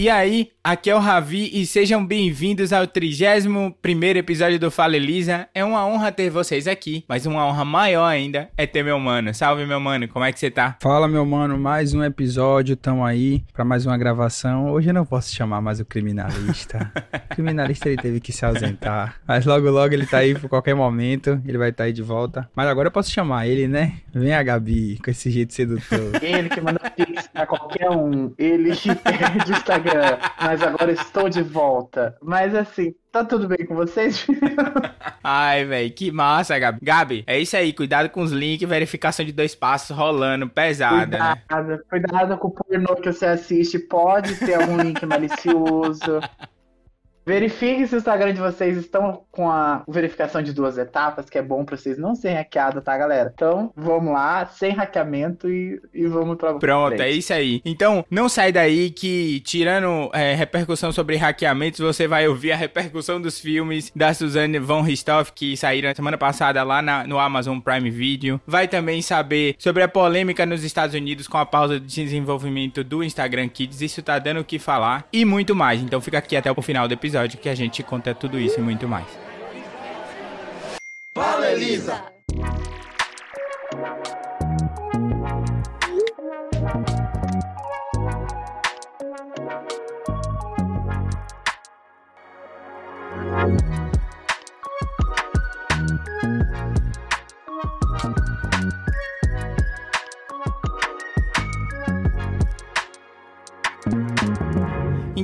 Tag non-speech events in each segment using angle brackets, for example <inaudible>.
E aí, aqui é o Ravi e sejam bem-vindos ao 31 episódio do Fala Elisa. É uma honra ter vocês aqui, mas uma honra maior ainda é ter meu mano. Salve, meu mano, como é que você tá? Fala, meu mano, mais um episódio, tamo aí para mais uma gravação. Hoje eu não posso chamar mais o criminalista. <laughs> o criminalista ele teve que se ausentar, mas logo logo ele tá aí por qualquer momento, ele vai estar tá aí de volta. Mas agora eu posso chamar ele, né? Vem a Gabi, com esse jeito sedutor. Ele que manda pix pra qualquer um, ele que perde o Instagram mas agora estou de volta. Mas assim, Tá tudo bem com vocês? <laughs> Ai, velho, que massa, Gabi. Gabi, é isso aí. Cuidado com os links, verificação de dois passos rolando, pesada, né? cuidado, né? Cuidado com o pornô que você assiste. Pode ter algum link malicioso. <laughs> Verifique se o Instagram de vocês estão com a verificação de duas etapas, que é bom para vocês não serem hackeados, tá, galera? Então, vamos lá, sem hackeamento e, e vamos pra Pronto, frente. é isso aí. Então, não sai daí que, tirando é, repercussão sobre hackeamentos, você vai ouvir a repercussão dos filmes da Suzanne von Ristoff, que saíram semana passada lá na, no Amazon Prime Video. Vai também saber sobre a polêmica nos Estados Unidos com a pausa de desenvolvimento do Instagram Kids. Isso tá dando o que falar. E muito mais. Então, fica aqui até o final do episódio episódio que a gente conta tudo isso e muito mais. Fala, Elisa!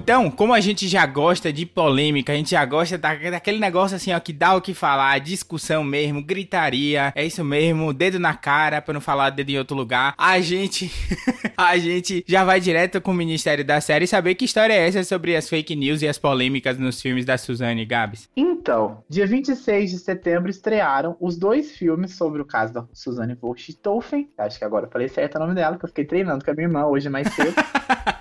Então, como a gente já gosta de polêmica, a gente já gosta daquele negócio assim, ó, que dá o que falar, discussão mesmo, gritaria, é isso mesmo, dedo na cara, pra não falar dedo em outro lugar, a gente, <laughs> a gente já vai direto com o Ministério da Série saber que história é essa sobre as fake news e as polêmicas nos filmes da Suzane e Gabs. Então, dia 26 de setembro estrearam os dois filmes sobre o caso da Suzane von Richthofen, acho que agora eu falei certo o nome dela, que eu fiquei treinando com a minha irmã hoje mais cedo. <laughs>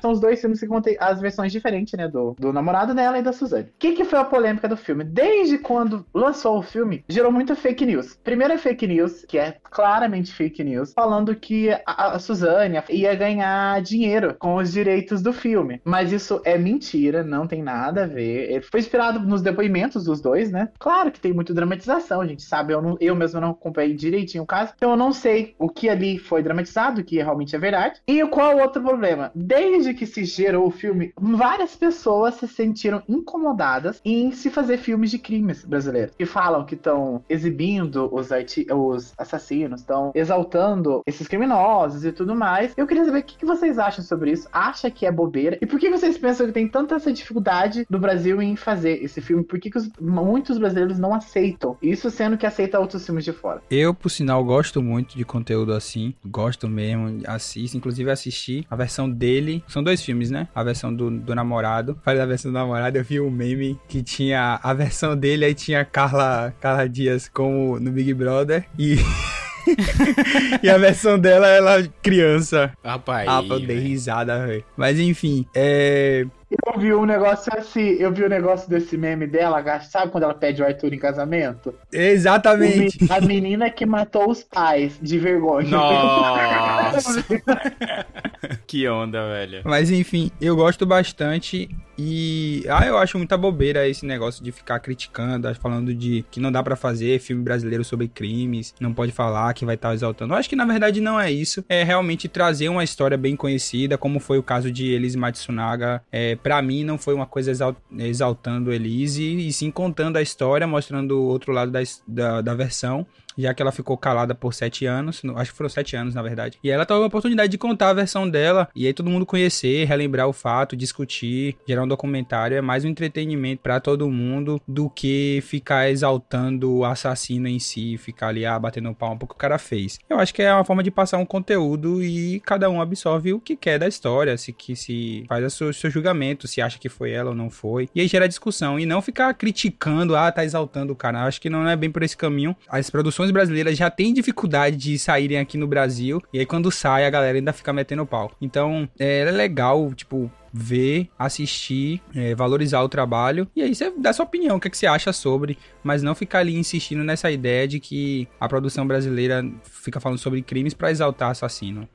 São os dois filmes que contêm as versões diferentes, né? Do, do namorado dela e da Suzane. O que, que foi a polêmica do filme? Desde quando lançou o filme, gerou muita fake news. Primeira fake news, que é claramente fake news, falando que a, a Suzane ia ganhar dinheiro com os direitos do filme. Mas isso é mentira, não tem nada a ver. Ele foi inspirado nos depoimentos dos dois, né? Claro que tem muita dramatização, a gente sabe. Eu, não, eu mesmo não acompanhei direitinho o caso, então eu não sei o que ali foi dramatizado, o que realmente é verdade. E qual o outro problema? Desde que se gerou o filme, várias pessoas se sentiram incomodadas em se fazer filmes de crimes brasileiros. Que falam que estão exibindo os, os assassinos, estão exaltando esses criminosos e tudo mais. Eu queria saber o que vocês acham sobre isso. Acha que é bobeira? E por que vocês pensam que tem tanta essa dificuldade no Brasil em fazer esse filme? Por que, que os, muitos brasileiros não aceitam? Isso sendo que aceita outros filmes de fora. Eu, por sinal, gosto muito de conteúdo assim. Gosto mesmo, assisto. Inclusive assisti a versão dele. São dois filmes, né? A versão do, do namorado. Falei da versão do namorado, eu vi um meme que tinha a versão dele, aí tinha Carla, Carla Dias como no Big Brother e. <laughs> e a versão dela, ela criança. Rapaz. Ah, eu dei risada, velho. Mas enfim, é. Eu vi um negócio assim, eu vi um negócio desse meme dela, sabe quando ela pede o Arthur em casamento? Exatamente. A menina que matou os pais de vergonha. Nossa. <laughs> que onda, velho. Mas enfim, eu gosto bastante e ah, eu acho muita bobeira esse negócio de ficar criticando, falando de que não dá para fazer filme brasileiro sobre crimes, não pode falar que vai estar tá exaltando. Eu acho que na verdade não é isso, é realmente trazer uma história bem conhecida, como foi o caso de Elise Matsunaga é, para mim não foi uma coisa exaltando Elise, e sim contando a história, mostrando o outro lado da, da, da versão já que ela ficou calada por sete anos, acho que foram sete anos, na verdade. E ela teve a oportunidade de contar a versão dela, e aí todo mundo conhecer, relembrar o fato, discutir, gerar um documentário. É mais um entretenimento para todo mundo do que ficar exaltando o assassino em si, ficar ali, ah, batendo palma porque o cara fez. Eu acho que é uma forma de passar um conteúdo e cada um absorve o que quer da história, se que se faz o seu, seu julgamento, se acha que foi ela ou não foi. E aí gera discussão, e não ficar criticando, ah, tá exaltando o cara. Eu acho que não é bem por esse caminho. As produções brasileiras já têm dificuldade de saírem aqui no Brasil. E aí quando sai, a galera ainda fica metendo pau. Então, é, é legal, tipo, ver, assistir, é, valorizar o trabalho. E aí você dá sua opinião, o que, é que você acha sobre, mas não ficar ali insistindo nessa ideia de que a produção brasileira fica falando sobre crimes para exaltar assassino.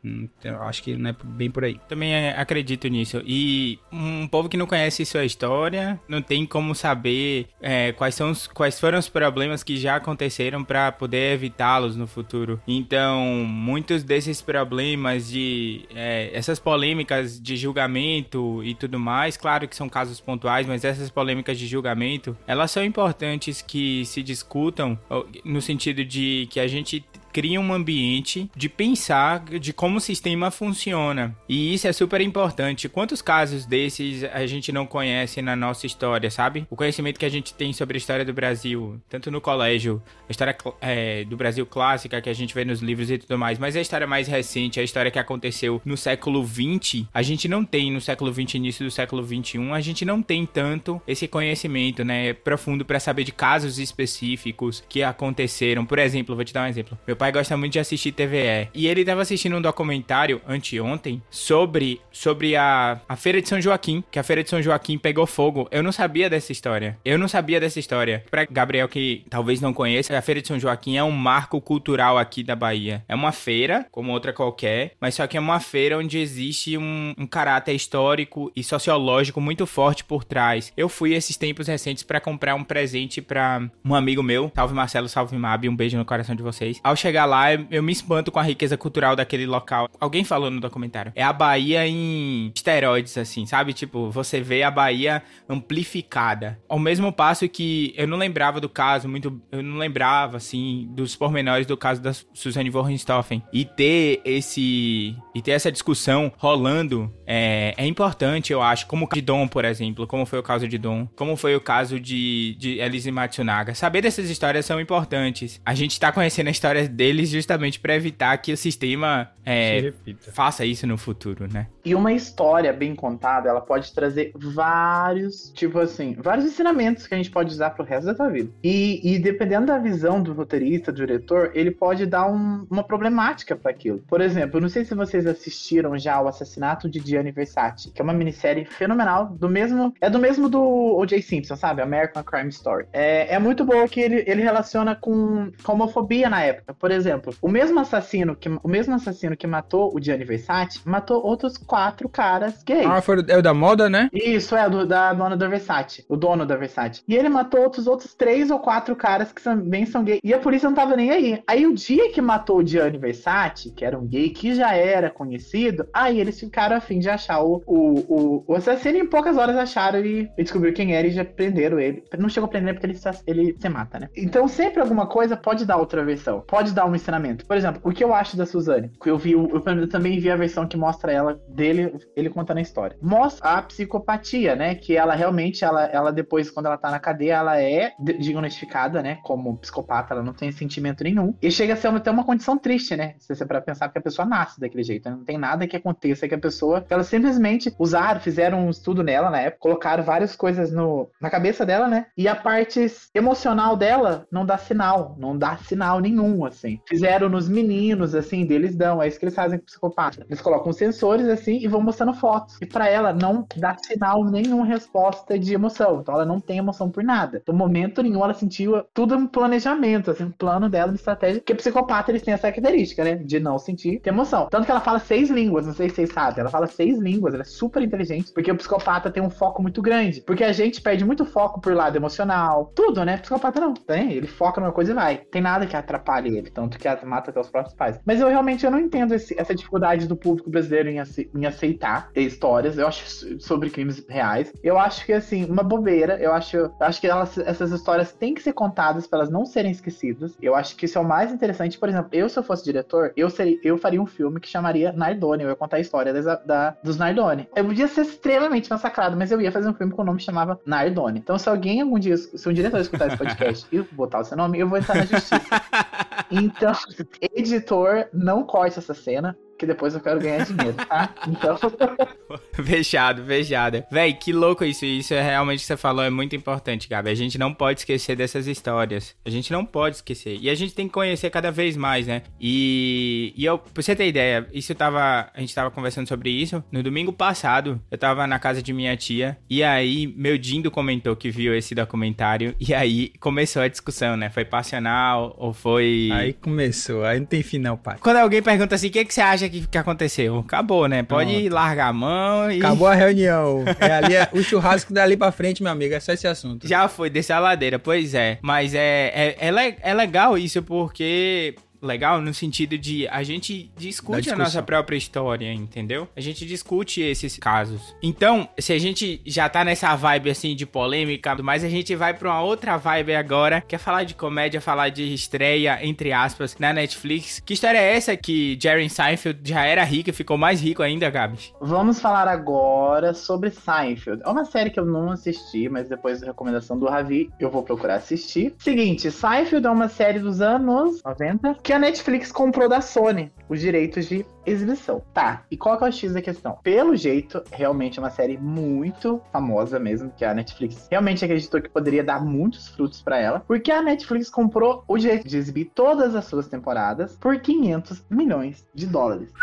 Eu acho que não é bem por aí. Também é, acredito nisso. E um povo que não conhece sua história não tem como saber é, quais, são os, quais foram os problemas que já aconteceram para poder evitá-los no futuro. Então, muitos desses problemas de é, essas polêmicas de julgamento e tudo mais, claro que são casos pontuais, mas essas polêmicas de julgamento, elas são importantes que se discutam no sentido de que a gente cria um ambiente de pensar de como o sistema funciona. E isso é super importante. Quantos casos desses a gente não conhece na nossa história, sabe? O conhecimento que a gente tem sobre a história do Brasil, tanto no colégio, a história é, do Brasil clássica que a gente vê nos livros e tudo mais, mas a história mais recente, a história que aconteceu no século 20, a gente não tem no século 20, início do século 21, a gente não tem tanto esse conhecimento, né, profundo para saber de casos específicos que aconteceram. Por exemplo, vou te dar um exemplo. Meu pai pai gosta muito de assistir TVE. E ele tava assistindo um documentário anteontem sobre, sobre a, a Feira de São Joaquim, que a Feira de São Joaquim pegou fogo. Eu não sabia dessa história. Eu não sabia dessa história. Pra Gabriel que talvez não conheça, a Feira de São Joaquim é um marco cultural aqui da Bahia. É uma feira, como outra qualquer, mas só que é uma feira onde existe um, um caráter histórico e sociológico muito forte por trás. Eu fui esses tempos recentes para comprar um presente para um amigo meu, salve Marcelo, salve Mabi, um beijo no coração de vocês. Ao chegar chegar lá, eu me espanto com a riqueza cultural daquele local. Alguém falou no documentário. É a Bahia em esteroides, assim, sabe? Tipo, você vê a Bahia amplificada. Ao mesmo passo que eu não lembrava do caso, muito. Eu não lembrava, assim, dos pormenores do caso da Suzanne Richthofen. E ter esse. E ter essa discussão rolando é, é importante, eu acho. Como o de Dom, por exemplo. Como foi o caso de Dom. Como foi o caso de, de Elise Matsunaga. Saber dessas histórias são importantes. A gente tá conhecendo a história dele deles justamente para evitar que o sistema é, faça isso no futuro, né? E uma história bem contada, ela pode trazer vários, tipo assim, vários ensinamentos que a gente pode usar pro resto da tua vida. E, e dependendo da visão do roteirista, do diretor, ele pode dar um, uma problemática para aquilo. Por exemplo, eu não sei se vocês assistiram já o Assassinato de Gianni Versace, que é uma minissérie fenomenal, do mesmo, é do mesmo do O.J. Simpson, sabe? American Crime Story. É, é muito boa que ele, ele relaciona com, com homofobia na época. Por exemplo, o mesmo assassino que o mesmo assassino que matou o Gianni Versace matou outros quatro caras gays. Ah, foi é o da moda, né? Isso, é, do, da dona da Versace. O dono da Versace. E ele matou outros outros três ou quatro caras que também são gays. E a polícia não tava nem aí. Aí o dia que matou o Gianni Versace, que era um gay que já era conhecido, aí eles ficaram afim de achar o, o, o, o assassino e em poucas horas acharam e, e descobriram quem era e já prenderam ele. Não chegou a prender porque ele, ele se mata, né? Então sempre alguma coisa pode dar outra versão. Pode dar um ensinamento. Por exemplo, o que eu acho da Suzane? Eu vi, eu, também vi a versão que mostra ela dele, ele contando a história. Mostra a psicopatia, né? Que ela realmente, ela, ela depois, quando ela tá na cadeia, ela é diagnosticada, né? Como psicopata, ela não tem sentimento nenhum. E chega a ser até uma condição triste, né? Se você para pensar que a pessoa nasce daquele jeito, né? não tem nada que aconteça que a pessoa, ela simplesmente usaram, fizeram um estudo nela na época, colocaram várias coisas no, na cabeça dela, né? E a parte emocional dela não dá sinal, não dá sinal nenhum, assim. Fizeram nos meninos, assim, deles dão, é isso que eles fazem com psicopata. Eles colocam sensores, assim, e vão mostrando fotos. E para ela não dá sinal nenhuma resposta de emoção. Então ela não tem emoção por nada. No momento nenhum ela sentiu tudo um planejamento, assim, um plano dela, uma estratégia. Porque psicopata eles têm essa característica, né? De não sentir emoção. Tanto que ela fala seis línguas, não sei se vocês sabem. Ela fala seis línguas, ela é super inteligente. Porque o psicopata tem um foco muito grande. Porque a gente perde muito foco por lado emocional. Tudo, né? Psicopata não. Tem. Ele foca numa coisa e vai. Tem nada que atrapalhe ele. Tanto que mata até os próprios pais. Mas eu realmente eu não entendo esse, essa dificuldade do público brasileiro em, em aceitar histórias. Eu acho sobre crimes reais. Eu acho que, assim, uma bobeira. Eu acho, eu acho que elas, essas histórias têm que ser contadas para elas não serem esquecidas. Eu acho que isso é o mais interessante. Por exemplo, eu, se eu fosse diretor, eu, seria, eu faria um filme que chamaria Nardone. Eu ia contar a história das, da, dos Nardone. Eu podia ser extremamente massacrado, mas eu ia fazer um filme com o nome que chamava Nardone. Então, se alguém algum dia, se um diretor escutar esse podcast <laughs> e botar o seu nome, eu vou entrar na justiça. <laughs> Então, <laughs> editor, não corte essa cena. Que depois eu quero ganhar dinheiro, tá? Então. <laughs> fechado, fechado. Véi, que louco isso. Isso é realmente que você falou, é muito importante, Gabi. A gente não pode esquecer dessas histórias. A gente não pode esquecer. E a gente tem que conhecer cada vez mais, né? E, e eu, pra você ter ideia, isso tava. A gente tava conversando sobre isso. No domingo passado, eu tava na casa de minha tia. E aí, meu Dindo comentou que viu esse documentário. E aí começou a discussão, né? Foi passional ou foi. Aí começou, aí não tem final, pai. Quando alguém pergunta assim, o que, que você acha que, que aconteceu? Acabou, né? Pode largar a mão e. Acabou a <laughs> reunião. É ali, é, o churrasco dali pra frente, meu amigo. É só esse assunto. Já foi, descer a ladeira, pois é. Mas é, é, é, é legal isso porque legal no sentido de a gente discute a nossa própria história, entendeu? A gente discute esses casos. Então, se a gente já tá nessa vibe assim de polêmica, mas a gente vai para uma outra vibe agora, que é falar de comédia, falar de estreia entre aspas na Netflix. Que história é essa que Jerry Seinfeld já era rico e ficou mais rico ainda, Gabi? Vamos falar agora sobre Seinfeld. É uma série que eu não assisti, mas depois da recomendação do Ravi, eu vou procurar assistir. Seguinte, Seinfeld é uma série dos anos 90 que a Netflix comprou da Sony os direitos de exibição. Tá, e qual que é o X da questão? Pelo jeito, realmente é uma série muito famosa mesmo, que a Netflix realmente acreditou que poderia dar muitos frutos para ela, porque a Netflix comprou o direito de exibir todas as suas temporadas por 500 milhões de dólares.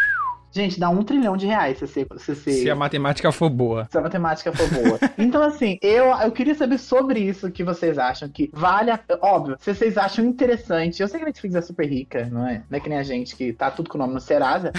Gente, dá um trilhão de reais se você, se, se a matemática for boa. Se a matemática for boa. então, assim, eu, eu queria saber sobre isso que vocês acham que vale a. Óbvio, se vocês acham interessante. Eu sei que a Netflix é super rica, não é? Não é que nem a gente que tá tudo com o nome no Serasa.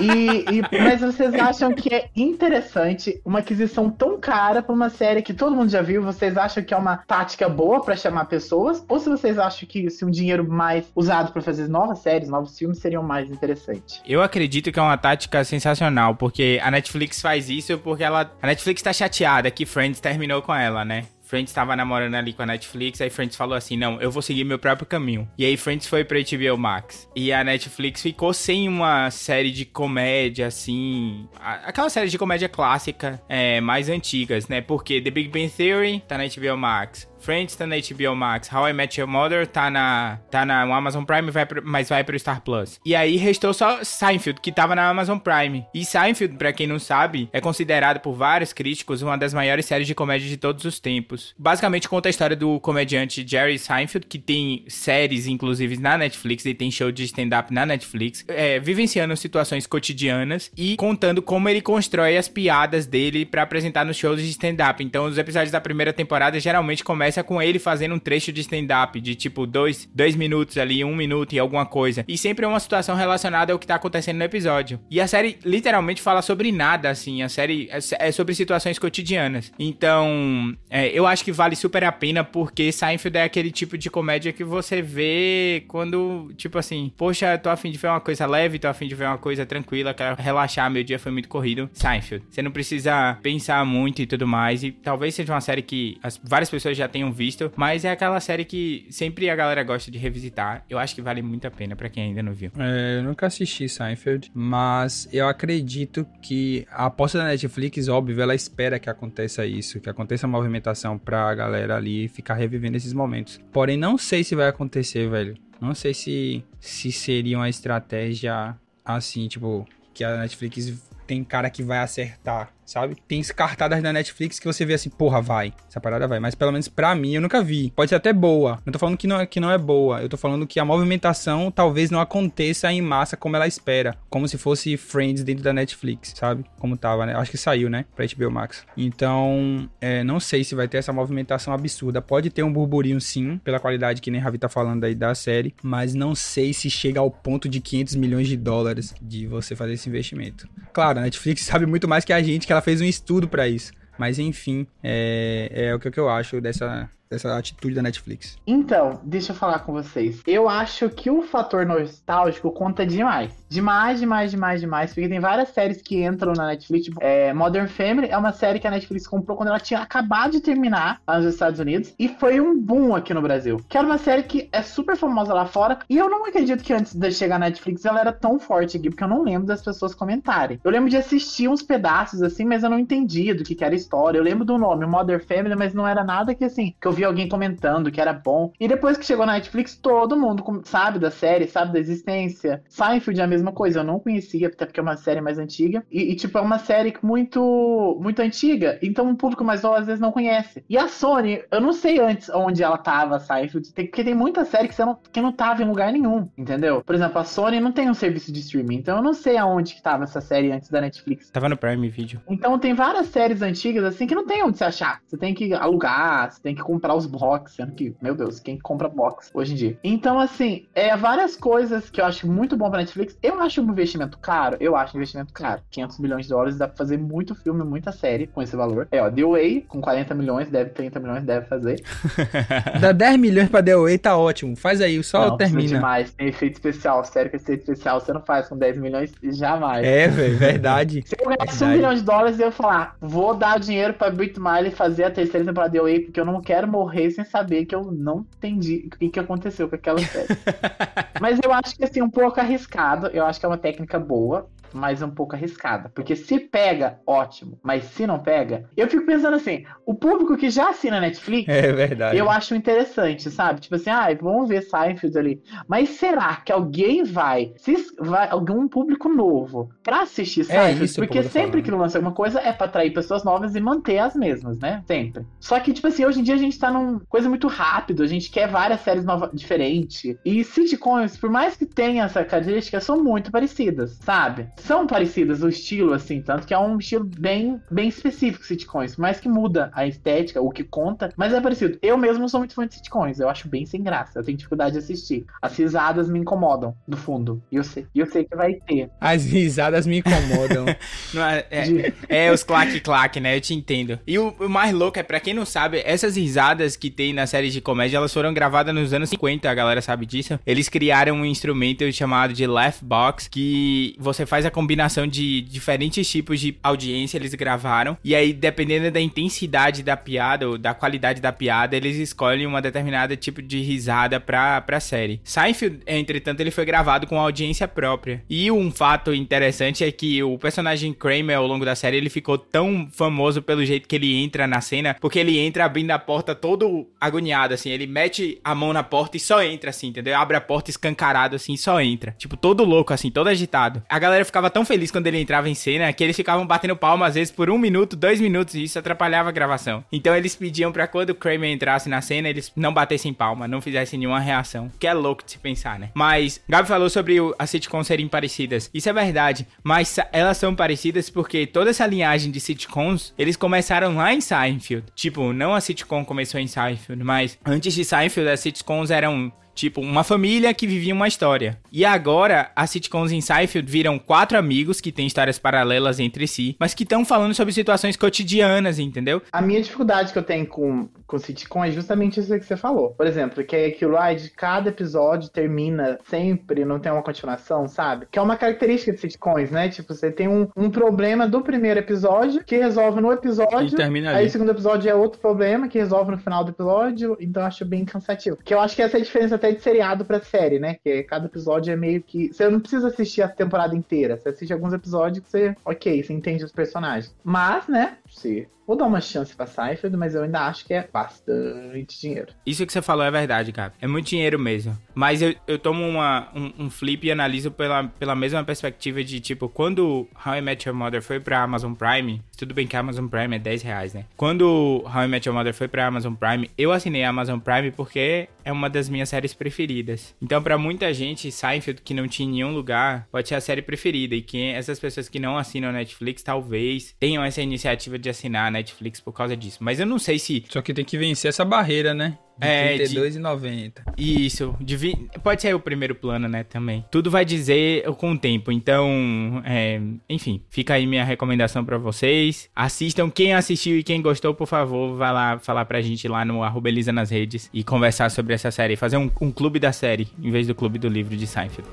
e, e, mas vocês acham que é interessante uma aquisição tão cara pra uma série que todo mundo já viu? Vocês acham que é uma tática boa para chamar pessoas? Ou se vocês acham que se um dinheiro mais usado para fazer novas séries, novos filmes, seriam mais interessantes? Eu acredito que é uma tática sensacional, porque a Netflix faz isso porque ela. A Netflix tá chateada que Friends terminou com ela, né? Friends estava namorando ali com a Netflix, aí Friends falou assim: não, eu vou seguir meu próprio caminho. E aí Friends foi pra HBO Max. E a Netflix ficou sem uma série de comédia, assim. Aquela série de comédia clássica, é, mais antigas, né? Porque The Big Bang Theory tá na HBO Max. Friends tá na HBO Max. How I Met Your Mother tá na, tá na Amazon Prime, vai pro, mas vai pro Star Plus. E aí restou só Seinfeld, que tava na Amazon Prime. E Seinfeld, pra quem não sabe, é considerado por vários críticos uma das maiores séries de comédia de todos os tempos. Basicamente conta a história do comediante Jerry Seinfeld, que tem séries, inclusive, na Netflix e tem show de stand-up na Netflix, é, vivenciando situações cotidianas e contando como ele constrói as piadas dele para apresentar nos shows de stand-up. Então, os episódios da primeira temporada geralmente começam começa com ele fazendo um trecho de stand-up de tipo dois, dois minutos ali, um minuto e alguma coisa. E sempre é uma situação relacionada ao que tá acontecendo no episódio. E a série literalmente fala sobre nada, assim. A série é, é sobre situações cotidianas. Então, é, eu acho que vale super a pena porque Seinfeld é aquele tipo de comédia que você vê quando, tipo assim, poxa, tô afim de ver uma coisa leve, tô afim de ver uma coisa tranquila, quero relaxar, meu dia foi muito corrido. Seinfeld. Você não precisa pensar muito e tudo mais. E talvez seja uma série que as, várias pessoas já tenham tenham visto, mas é aquela série que sempre a galera gosta de revisitar. Eu acho que vale muito a pena para quem ainda não viu. É, eu nunca assisti Seinfeld, mas eu acredito que a aposta da Netflix, óbvio, ela espera que aconteça isso, que aconteça a movimentação pra galera ali ficar revivendo esses momentos. Porém, não sei se vai acontecer, velho. Não sei se, se seria uma estratégia assim, tipo, que a Netflix tem cara que vai acertar sabe? Tem escartadas da Netflix que você vê assim, porra, vai. Essa parada vai. Mas pelo menos pra mim, eu nunca vi. Pode ser até boa. Não tô falando que não, é, que não é boa. Eu tô falando que a movimentação talvez não aconteça em massa como ela espera. Como se fosse Friends dentro da Netflix, sabe? Como tava, né? Acho que saiu, né? Pra HBO Max. Então, é, não sei se vai ter essa movimentação absurda. Pode ter um burburinho sim, pela qualidade que nem Ravi tá falando aí da série. Mas não sei se chega ao ponto de 500 milhões de dólares de você fazer esse investimento. Claro, a Netflix <laughs> sabe muito mais que a gente, que ela fez um estudo para isso. Mas enfim, é, é o que eu acho dessa, dessa atitude da Netflix. Então, deixa eu falar com vocês. Eu acho que o fator nostálgico conta demais. Demais, demais, demais, demais. Porque tem várias séries que entram na Netflix. Tipo, é, Modern Family é uma série que a Netflix comprou quando ela tinha acabado de terminar lá nos Estados Unidos. E foi um boom aqui no Brasil. Que era uma série que é super famosa lá fora. E eu não acredito que antes de chegar na Netflix ela era tão forte aqui. Porque eu não lembro das pessoas comentarem. Eu lembro de assistir uns pedaços assim, mas eu não entendia do que, que era a história. Eu lembro do nome, Modern Family, mas não era nada que assim, que eu vi vi alguém comentando que era bom. E depois que chegou na Netflix, todo mundo sabe da série, sabe da existência. Seinfeld é a mesma coisa, eu não conhecia, até porque é uma série mais antiga. E, e tipo, é uma série muito, muito antiga, então o público mais novo às vezes não conhece. E a Sony, eu não sei antes onde ela tava, Seinfeld, porque tem muita série que, você não, que não tava em lugar nenhum, entendeu? Por exemplo, a Sony não tem um serviço de streaming, então eu não sei aonde que tava essa série antes da Netflix. Tava no Prime Video. Então tem várias séries antigas assim que não tem onde se achar. Você tem que alugar, você tem que comprar os box, sendo que, meu Deus, quem compra box hoje em dia? Então, assim, é várias coisas que eu acho muito bom pra Netflix. Eu acho um investimento caro, eu acho um investimento caro. 500 milhões de dólares dá pra fazer muito filme, muita série com esse valor. É, ó, The Way, com 40 milhões, deve 30 milhões, deve fazer. <laughs> Dá 10 milhões pra The Way, tá ótimo. Faz aí, só não, termina. demais, tem efeito especial. Sério que efeito especial você não faz com 10 milhões, jamais. É, velho, verdade. <laughs> Se eu ganhasse um milhão de dólares, eu ia falar, vou dar dinheiro pra Brit Miley fazer a terceira temporada de The Way, porque eu não quero morrer sem saber que eu não entendi o que, que aconteceu com aquela série. <laughs> Mas eu acho que, assim, um pouco arriscado. Eu acho que é uma técnica boa mas um pouco arriscada. Porque se pega, ótimo. Mas se não pega, eu fico pensando assim: o público que já assina Netflix, é verdade. eu acho interessante, sabe? Tipo assim, ah, vamos ver Seinfeld ali. Mas será que alguém vai, se vai algum público novo, pra assistir é Seinfeld? É isso, porque sempre que lança alguma coisa é pra atrair pessoas novas e manter as mesmas, né? Sempre. Só que, tipo assim, hoje em dia a gente tá numa coisa muito rápido, a gente quer várias séries novas, diferentes. E sitcoms, por mais que tenha essa característica, são muito parecidas, sabe? São parecidas o estilo, assim, tanto que é um estilo bem, bem específico, sitcoms, mas que muda a estética, o que conta, mas é parecido. Eu mesmo sou muito fã de sitcoms, eu acho bem sem graça, eu tenho dificuldade de assistir. As risadas me incomodam, do fundo, e eu sei, eu sei que vai ter. As risadas me incomodam. <laughs> é, é, de... é, os claque-claque, né, eu te entendo. E o, o mais louco é, pra quem não sabe, essas risadas que tem na série de comédia, elas foram gravadas nos anos 50, a galera sabe disso. Eles criaram um instrumento chamado de Laugh Box, que você faz a combinação de diferentes tipos de audiência eles gravaram. E aí, dependendo da intensidade da piada ou da qualidade da piada, eles escolhem uma determinada tipo de risada pra, pra série. Seinfeld, entretanto, ele foi gravado com audiência própria. E um fato interessante é que o personagem Kramer, ao longo da série, ele ficou tão famoso pelo jeito que ele entra na cena, porque ele entra abrindo a porta todo agoniado, assim. Ele mete a mão na porta e só entra, assim, entendeu? Abre a porta escancarado, assim, e só entra. Tipo, todo louco, assim, todo agitado. A galera ficava tão feliz quando ele entrava em cena que eles ficavam batendo palma às vezes por um minuto, dois minutos, e isso atrapalhava a gravação. Então eles pediam para quando o Kramer entrasse na cena, eles não batessem palma, não fizessem nenhuma reação. Que é louco de se pensar, né? Mas Gabi falou sobre as sitcoms serem parecidas. Isso é verdade, mas elas são parecidas porque toda essa linhagem de sitcoms, eles começaram lá em Seinfeld. Tipo, não a sitcom começou em Seinfeld, mas antes de Seinfeld, as sitcoms eram Tipo, uma família que vivia uma história. E agora, as sitcoms em Seinfeld viram quatro amigos que têm histórias paralelas entre si, mas que estão falando sobre situações cotidianas, entendeu? A minha dificuldade que eu tenho com, com sitcom é justamente isso que você falou. Por exemplo, que é aquilo lá de cada episódio termina sempre, não tem uma continuação, sabe? Que é uma característica de sitcoms, né? Tipo, você tem um, um problema do primeiro episódio que resolve no episódio. E termina ali. Aí o segundo episódio é outro problema que resolve no final do episódio. Então eu acho bem cansativo. Que eu acho que essa é a diferença até de seriado pra série, né? Que cada episódio é meio que. Você não precisa assistir a temporada inteira. Você assiste alguns episódios que você. Ok, você entende os personagens. Mas, né? Se Vou dar uma chance pra Seinfeld, mas eu ainda acho que é bastante dinheiro. Isso que você falou é verdade, cara. É muito dinheiro mesmo. Mas eu, eu tomo uma, um, um, flip e analiso pela, pela mesma perspectiva de, tipo, quando How I Met Your Mother foi pra Amazon Prime, tudo bem que a Amazon Prime é 10 reais, né? Quando How I Met Your Mother foi pra Amazon Prime, eu assinei a Amazon Prime porque é uma das minhas séries preferidas. Então, para muita gente, Seinfeld, que não tinha em nenhum lugar, pode ser a série preferida. E que essas pessoas que não assinam Netflix, talvez tenham essa iniciativa de assinar Netflix por causa disso. Mas eu não sei se. Só que tem que vencer essa barreira, né? De é, 32,90. Isso. De, pode ser o primeiro plano, né, também. Tudo vai dizer com o tempo. Então, é, enfim, fica aí minha recomendação para vocês. Assistam. Quem assistiu e quem gostou, por favor, vai lá falar pra gente lá no arroba Elisa nas redes e conversar sobre essa série. Fazer um, um clube da série, em vez do clube do livro de Seinfeld.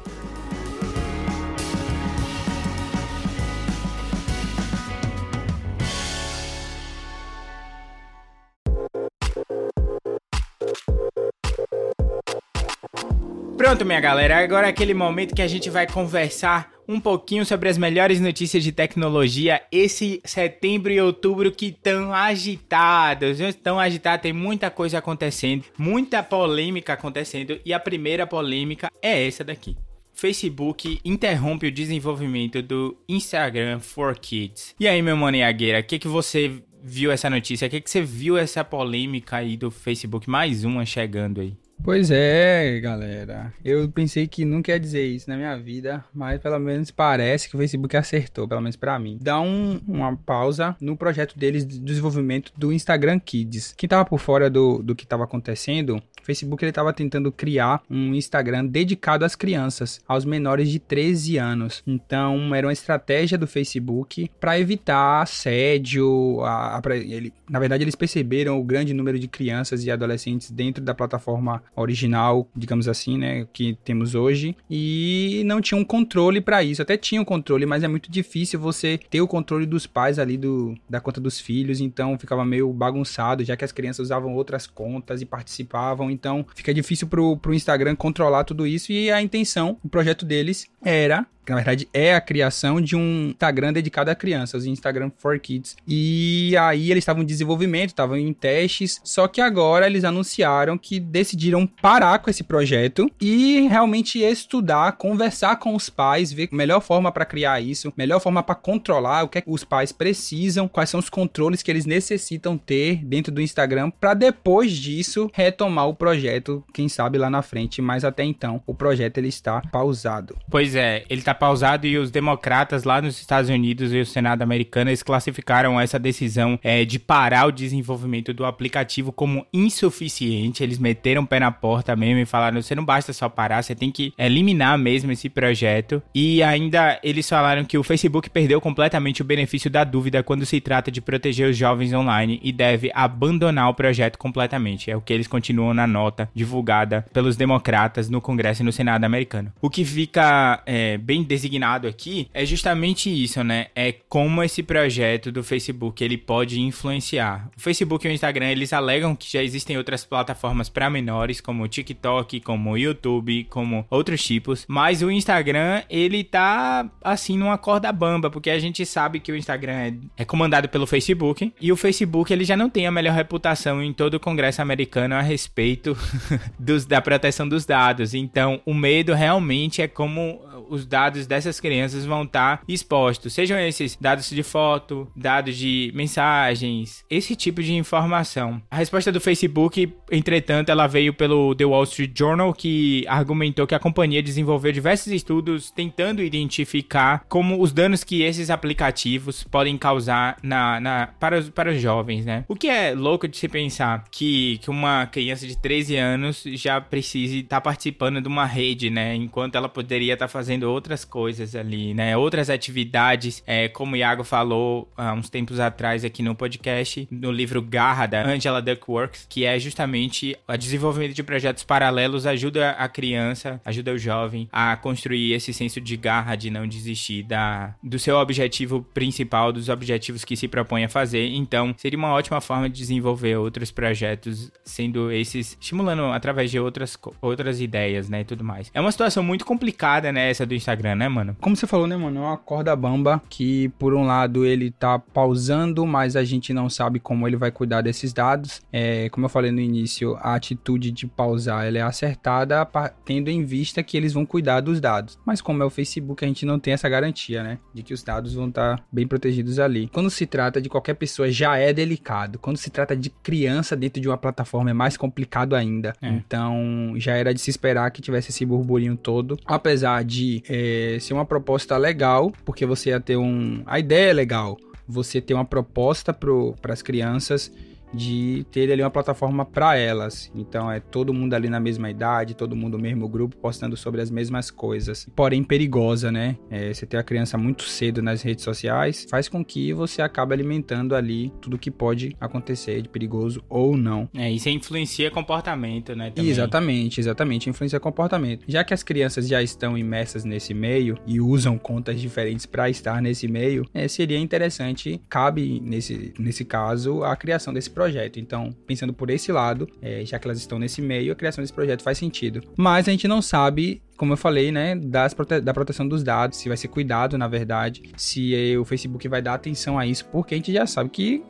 Pronto, minha galera, agora é aquele momento que a gente vai conversar um pouquinho sobre as melhores notícias de tecnologia esse setembro e outubro que tão agitados, tão agitados, tem muita coisa acontecendo, muita polêmica acontecendo e a primeira polêmica é essa daqui. Facebook interrompe o desenvolvimento do Instagram for Kids. E aí, meu mano Iagueira, o que, que você viu essa notícia? O que, que você viu essa polêmica aí do Facebook? Mais uma chegando aí. Pois é, galera. Eu pensei que nunca ia dizer isso na minha vida, mas pelo menos parece que o Facebook acertou, pelo menos para mim. Dá um, uma pausa no projeto deles de desenvolvimento do Instagram Kids. Quem tava por fora do, do que tava acontecendo, Facebook ele tava tentando criar um Instagram dedicado às crianças, aos menores de 13 anos. Então, era uma estratégia do Facebook para evitar assédio, a, a, ele, na verdade eles perceberam o grande número de crianças e adolescentes dentro da plataforma original, digamos assim, né, que temos hoje, e não tinha um controle para isso. Até tinha um controle, mas é muito difícil você ter o controle dos pais ali do, da conta dos filhos, então ficava meio bagunçado, já que as crianças usavam outras contas e participavam, então fica difícil pro, pro Instagram controlar tudo isso. E a intenção, o projeto deles era que na verdade é a criação de um Instagram dedicado a crianças, Instagram for Kids. E aí eles estavam em desenvolvimento, estavam em testes, só que agora eles anunciaram que decidiram parar com esse projeto e realmente estudar, conversar com os pais, ver a melhor forma para criar isso, melhor forma para controlar o que, é que os pais precisam, quais são os controles que eles necessitam ter dentro do Instagram para depois disso retomar o projeto, quem sabe lá na frente, mas até então o projeto ele está pausado. Pois é, ele está pausado e os democratas lá nos Estados Unidos e o Senado americano eles classificaram essa decisão é, de parar o desenvolvimento do aplicativo como insuficiente. Eles meteram o pé na porta mesmo e falaram: você não basta só parar, você tem que eliminar mesmo esse projeto. E ainda eles falaram que o Facebook perdeu completamente o benefício da dúvida quando se trata de proteger os jovens online e deve abandonar o projeto completamente. É o que eles continuam na nota divulgada pelos democratas no Congresso e no Senado americano. O que fica é, bem designado aqui é justamente isso, né? É como esse projeto do Facebook ele pode influenciar. O Facebook e o Instagram eles alegam que já existem outras plataformas para menores, como o TikTok, como o YouTube, como outros tipos, mas o Instagram ele tá assim numa corda bamba, porque a gente sabe que o Instagram é, é comandado pelo Facebook e o Facebook ele já não tem a melhor reputação em todo o Congresso americano a respeito <laughs> dos, da proteção dos dados. Então, o medo realmente é como os dados dessas crianças vão estar tá expostos, sejam esses dados de foto, dados de mensagens, esse tipo de informação. A resposta do Facebook, entretanto, ela veio pelo The Wall Street Journal, que argumentou que a companhia desenvolveu diversos estudos tentando identificar como os danos que esses aplicativos podem causar na, na para, os, para os jovens, né? O que é louco de se pensar que, que uma criança de 13 anos já precise estar tá participando de uma rede, né? Enquanto ela poderia estar tá fazendo outras coisas ali, né? Outras atividades, é, como o Iago falou há uns tempos atrás aqui no podcast, no livro Garra, da Angela Duckworth, que é justamente o desenvolvimento de projetos paralelos ajuda a criança, ajuda o jovem a construir esse senso de garra, de não desistir da, do seu objetivo principal, dos objetivos que se propõe a fazer. Então, seria uma ótima forma de desenvolver outros projetos, sendo esses, estimulando através de outras, outras ideias, né, e tudo mais. É uma situação muito complicada, né, essa do Instagram, né, mano? Como você falou, né, mano? É uma corda bamba que, por um lado, ele tá pausando, mas a gente não sabe como ele vai cuidar desses dados. É, como eu falei no início, a atitude de pausar ela é acertada tendo em vista que eles vão cuidar dos dados. Mas como é o Facebook, a gente não tem essa garantia, né? De que os dados vão estar tá bem protegidos ali. Quando se trata de qualquer pessoa, já é delicado. Quando se trata de criança dentro de uma plataforma, é mais complicado ainda. É. Então, já era de se esperar que tivesse esse burburinho todo. Apesar de é, ser uma proposta legal, porque você ia ter um. A ideia é legal. Você ter uma proposta para as crianças de ter ali uma plataforma para elas. Então é todo mundo ali na mesma idade, todo mundo no mesmo grupo postando sobre as mesmas coisas. Porém perigosa, né? É, você ter a criança muito cedo nas redes sociais faz com que você acabe alimentando ali tudo que pode acontecer de perigoso ou não. É, isso influencia comportamento, né? Também. Exatamente, exatamente, influencia comportamento. Já que as crianças já estão imersas nesse meio e usam contas diferentes para estar nesse meio, é, seria interessante, cabe nesse, nesse caso, a criação desse projeto. Então, pensando por esse lado, é, já que elas estão nesse meio, a criação desse projeto faz sentido. Mas a gente não sabe como eu falei, né, das da proteção dos dados, se vai ser cuidado, na verdade, se eh, o Facebook vai dar atenção a isso, porque a gente já sabe que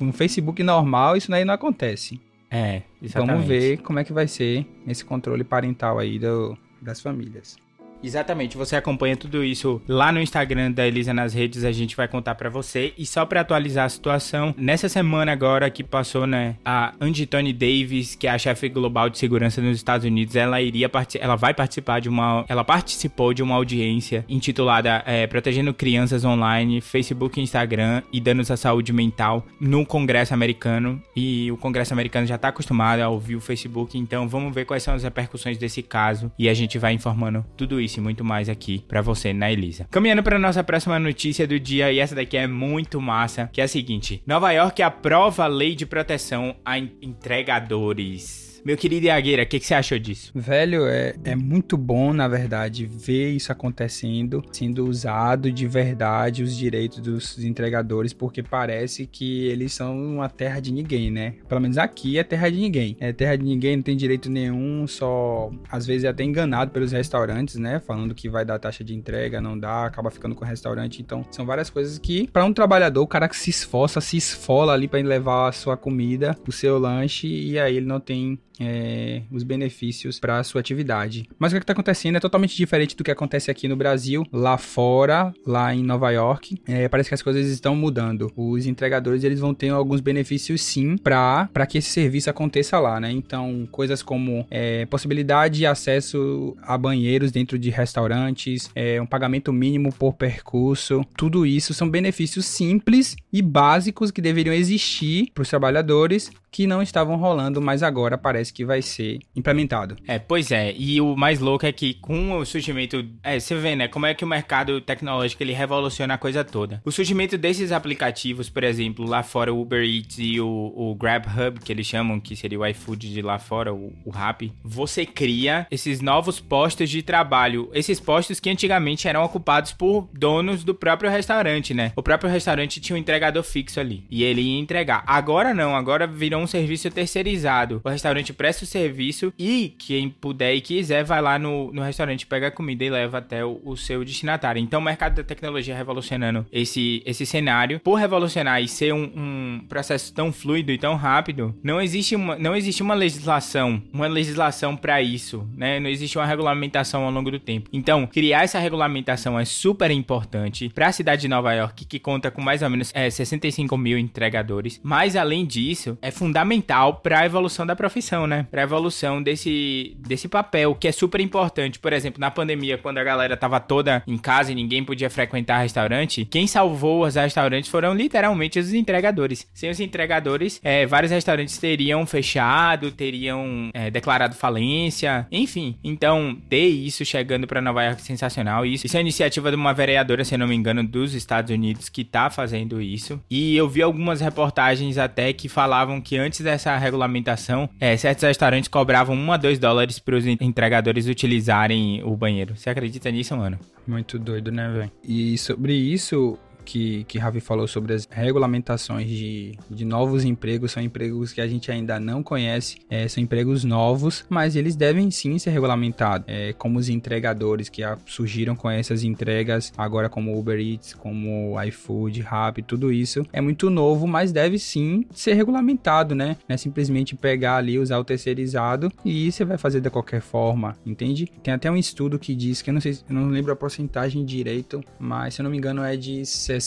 no Facebook normal isso aí não acontece. É, exatamente. Vamos ver como é que vai ser esse controle parental aí do, das famílias. Exatamente, você acompanha tudo isso lá no Instagram da Elisa nas redes, a gente vai contar para você. E só para atualizar a situação, nessa semana agora que passou, né, a Angie Tony Davis, que é a chefe global de segurança nos Estados Unidos, ela iria ela vai participar de uma, ela participou de uma audiência intitulada é, Protegendo Crianças Online, Facebook e Instagram e danos à saúde mental no Congresso americano. E o Congresso americano já tá acostumado a ouvir o Facebook, então vamos ver quais são as repercussões desse caso e a gente vai informando tudo isso e muito mais aqui para você na Elisa. Caminhando para nossa próxima notícia do dia, e essa daqui é muito massa, que é a seguinte: Nova York aprova a lei de proteção a entregadores. Meu querido Iagueira, o que, que, você achou disso? Velho, é, é muito bom, na verdade, ver isso acontecendo, sendo usado de verdade os direitos dos entregadores, porque parece que eles são uma terra de ninguém, né? Pelo menos aqui é terra de ninguém. É terra de ninguém, não tem direito nenhum, só às vezes é até enganado pelos restaurantes, né? Falando que vai dar taxa de entrega, não dá, acaba ficando com o restaurante. Então, são várias coisas que, para um trabalhador, o cara que se esforça, se esfola ali para levar a sua comida, o seu lanche, e aí ele não tem é, os benefícios para a sua atividade. Mas o que está acontecendo é totalmente diferente do que acontece aqui no Brasil, lá fora, lá em Nova York. É, parece que as coisas estão mudando. Os entregadores eles vão ter alguns benefícios sim para que esse serviço aconteça lá, né? Então, coisas como é, possibilidade de acesso a banheiros dentro de restaurantes, é, um pagamento mínimo por percurso, tudo isso são benefícios simples e básicos que deveriam existir para os trabalhadores que não estavam rolando, mas agora parece que vai ser implementado. É, pois é. E o mais louco é que com o surgimento, é, você vê, né, como é que o mercado tecnológico ele revoluciona a coisa toda. O surgimento desses aplicativos, por exemplo, lá fora o Uber Eats e o, o GrabHub, que eles chamam, que seria o iFood de lá fora, o, o Rappi, você cria esses novos postos de trabalho, esses postos que antigamente eram ocupados por donos do próprio restaurante, né? O próprio restaurante tinha um entregador fixo ali e ele ia entregar. Agora não, agora virou um serviço terceirizado. O restaurante presta o serviço e quem puder e quiser vai lá no, no restaurante, pega a comida e leva até o, o seu destinatário. Então o mercado da tecnologia revolucionando esse, esse cenário. Por revolucionar e ser um, um processo tão fluido e tão rápido, não existe uma, não existe uma legislação, uma legislação para isso, né? Não existe uma regulamentação ao longo do tempo. Então, criar essa regulamentação é super importante para a cidade de Nova York, que conta com mais ou menos é, 65 mil entregadores. Mas além disso, é fundamental fundamental para a evolução da profissão, né? Para a evolução desse, desse papel, que é super importante. Por exemplo, na pandemia, quando a galera tava toda em casa e ninguém podia frequentar restaurante, quem salvou os restaurantes foram literalmente os entregadores. Sem os entregadores, é, vários restaurantes teriam fechado, teriam é, declarado falência, enfim. Então, ter isso chegando para Nova York é sensacional. Isso, isso é iniciativa de uma vereadora, se não me engano, dos Estados Unidos que tá fazendo isso. E eu vi algumas reportagens até que falavam que antes dessa regulamentação, é, certos restaurantes cobravam 1 a 2 dólares para os entregadores utilizarem o banheiro. Você acredita nisso, mano? Muito doido, né, velho? E sobre isso, que, que Ravi falou sobre as regulamentações de, de novos empregos, são empregos que a gente ainda não conhece, é, são empregos novos, mas eles devem sim ser regulamentados, é, como os entregadores que surgiram com essas entregas, agora como Uber Eats, como iFood, Rappi, tudo isso é muito novo, mas deve sim ser regulamentado, né? Não é simplesmente pegar ali, usar o terceirizado e você vai fazer de qualquer forma, entende? Tem até um estudo que diz que eu não sei, eu não lembro a porcentagem direito, mas se eu não me engano é de 60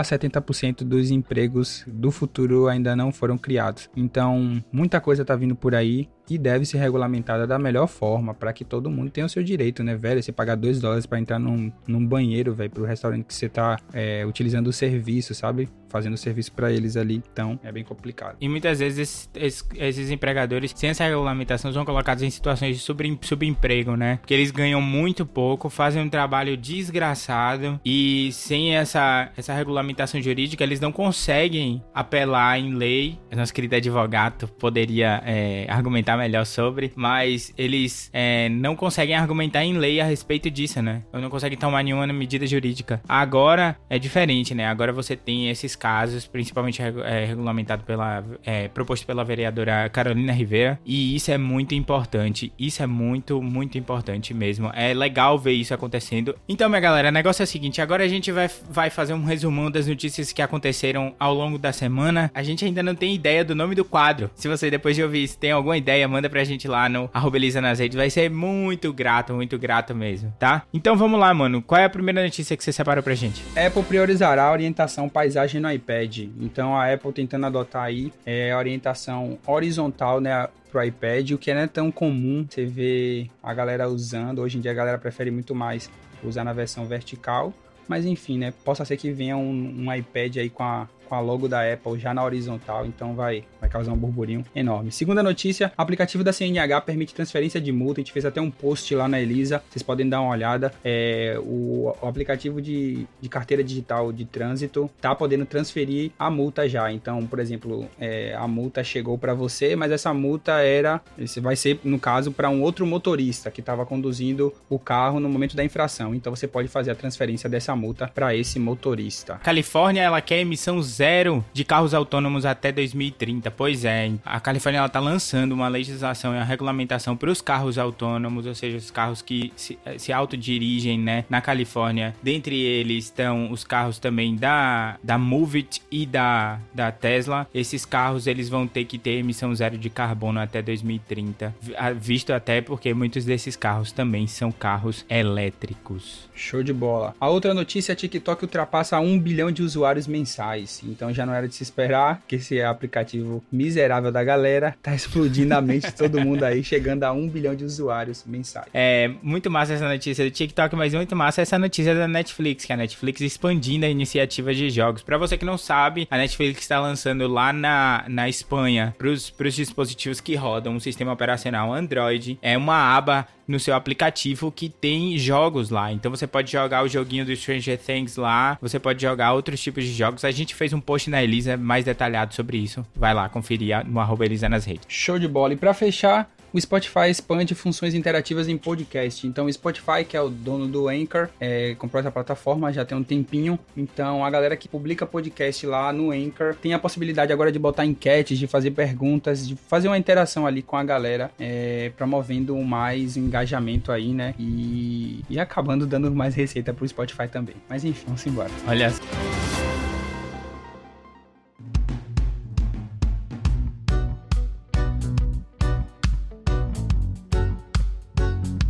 a 70% dos empregos do futuro ainda não foram criados. Então, muita coisa está vindo por aí e deve ser regulamentada da melhor forma para que todo mundo tenha o seu direito, né, velho? Você pagar 2 dólares para entrar num, num banheiro, velho, pro restaurante que você tá é, utilizando o serviço, sabe? Fazendo o serviço para eles ali. Então, é bem complicado. E muitas vezes esses, esses, esses empregadores, sem essa regulamentação, são colocados em situações de sub, subemprego, né? Porque eles ganham muito pouco, fazem um trabalho desgraçado e sem essa, essa regulamentação jurídica, eles não conseguem apelar em lei. Nosso querido advogado poderia é, argumentar melhor sobre, mas eles é, não conseguem argumentar em lei a respeito disso, né? Ou não conseguem tomar nenhuma medida jurídica. Agora é diferente, né? Agora você tem esses casos, principalmente é, regulamentado pela. É, proposto pela vereadora Carolina Rivera, e isso é muito importante. Isso é muito, muito importante mesmo. É legal ver isso acontecendo. Então, minha galera, o negócio é o seguinte: agora a gente vai, vai fazer um resumão das notícias que aconteceram ao longo da semana. A gente ainda não tem ideia do nome do quadro. Se você depois de ouvir isso tem alguma ideia, manda pra gente lá no arroba nas redes. Vai ser muito grato, muito grato mesmo, tá? Então vamos lá, mano. Qual é a primeira notícia que você separou pra gente? Apple priorizará a orientação paisagem no iPad. Então a Apple tentando adotar aí é, a orientação horizontal, né? pro iPad, o que não é tão comum você ver a galera usando. Hoje em dia a galera prefere muito mais usar na versão vertical. Mas enfim, né? Possa ser que venha um, um iPad aí com a com a logo da Apple já na horizontal, então vai, vai causar um burburinho enorme. Segunda notícia, aplicativo da CNH permite transferência de multa, a gente fez até um post lá na Elisa, vocês podem dar uma olhada, é, o, o, aplicativo de, de carteira digital de trânsito tá podendo transferir a multa já, então, por exemplo, é, a multa chegou para você, mas essa multa era, vai ser, no caso, para um outro motorista que estava conduzindo o carro no momento da infração, então você pode fazer a transferência dessa multa para esse motorista. Califórnia, ela quer emissão zero de carros autônomos até 2030. Pois é, a Califórnia ela tá lançando uma legislação e uma regulamentação para os carros autônomos, ou seja, os carros que se, eh, se autodirigem, né, na Califórnia. Dentre eles estão os carros também da da Movit e da da Tesla. Esses carros eles vão ter que ter emissão zero de carbono até 2030, visto até porque muitos desses carros também são carros elétricos. Show de bola. A outra notícia TikTok ultrapassa um bilhão de usuários mensais. Então já não era de se esperar que esse aplicativo miserável da galera tá explodindo a mente de todo mundo aí, chegando a um bilhão de usuários mensais. É muito massa essa notícia do TikTok, mas muito massa essa notícia da Netflix, que a Netflix expandindo a iniciativa de jogos. Para você que não sabe, a Netflix está lançando lá na, na Espanha para os dispositivos que rodam um sistema operacional Android, é uma aba no seu aplicativo que tem jogos lá. Então você pode jogar o joguinho do Stranger Things lá, você pode jogar outros tipos de jogos. A gente fez um post na Elisa mais detalhado sobre isso. Vai lá conferir no arroba Elisa nas redes. Show de bola. E para fechar, o Spotify expande funções interativas em podcast. Então, o Spotify, que é o dono do Anchor, é, comprou essa plataforma já tem um tempinho. Então, a galera que publica podcast lá no Anchor tem a possibilidade agora de botar enquetes, de fazer perguntas, de fazer uma interação ali com a galera, é, promovendo mais engajamento aí, né? E, e acabando dando mais receita pro Spotify também. Mas enfim, vamos embora. Olha.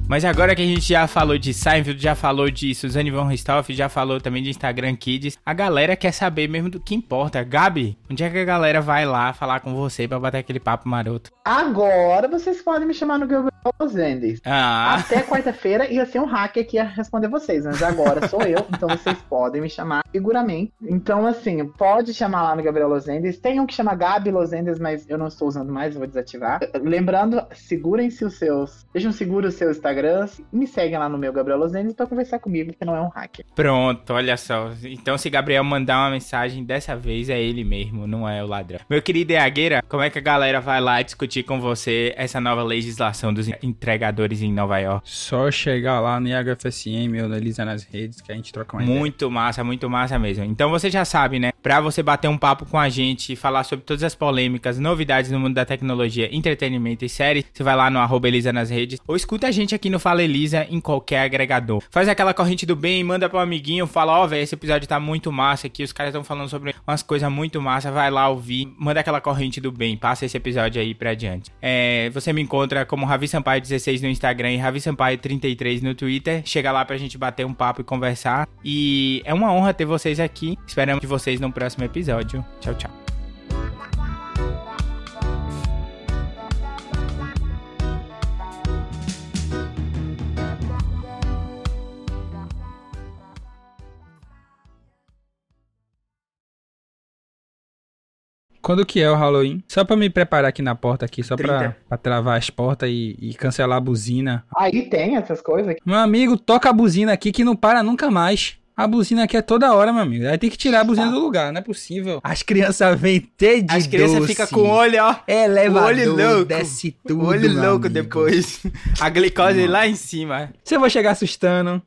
Mas agora que a gente já falou de Seinfeld, já falou de Suzanne von Ristoff, já falou também de Instagram Kids, a galera quer saber mesmo do que importa. Gabi, onde é que a galera vai lá falar com você pra bater aquele papo maroto? Agora vocês podem me chamar no Google Andes. Ah. Até <laughs> quarta-feira ia ser um hacker que ia responder vocês, mas agora sou eu, então vocês podem me chamar seguramente. Então, assim, pode chamar lá no Gabriel Losendes. Tem um que chama Gabi Losendes, mas eu não estou usando mais, vou desativar. Lembrando, segurem-se os seus. Sejam seguros o seu Instagram. Me seguem lá no meu Gabriel Losendes para conversar comigo, que não é um hacker. Pronto, olha só. Então, se Gabriel mandar uma mensagem, dessa vez é ele mesmo, não é o ladrão. Meu querido Eagueira, como é que a galera vai lá discutir com você essa nova legislação dos entregadores em Nova York? Só chegar lá no IHFSM ou na Elisa nas redes que a gente troca uma Muito ideia. massa, muito massa massa mesmo. Então você já sabe, né? Pra você bater um papo com a gente, falar sobre todas as polêmicas, novidades no mundo da tecnologia, entretenimento e séries, você vai lá no arroba Elisa nas redes, ou escuta a gente aqui no Fala Elisa em qualquer agregador. Faz aquela corrente do bem, manda pro amiguinho, fala, ó, oh, velho, esse episódio tá muito massa aqui, os caras estão falando sobre umas coisas muito massa, vai lá ouvir, manda aquela corrente do bem, passa esse episódio aí pra adiante. É, você me encontra como Ravi Sampaio 16 no Instagram e Ravi Sampaio 33 no Twitter. Chega lá pra gente bater um papo e conversar. E é uma honra ter vocês aqui. Esperamos de vocês no próximo episódio. Tchau, tchau. Quando que é o Halloween? Só pra me preparar aqui na porta aqui, só pra, pra, travar as portas e, e, cancelar a buzina. Aí tem essas coisas? Meu amigo, toca a buzina aqui que não para nunca mais. A buzina aqui é toda hora, meu amigo. Aí tem que tirar a buzina do lugar, não é possível. As crianças vêm ter de As crianças ficam com o olho, ó. Elevador, o olho louco. desce tudo, o olho meu louco amigo. depois. <laughs> A glicose lá em cima. Se eu vou chegar assustando,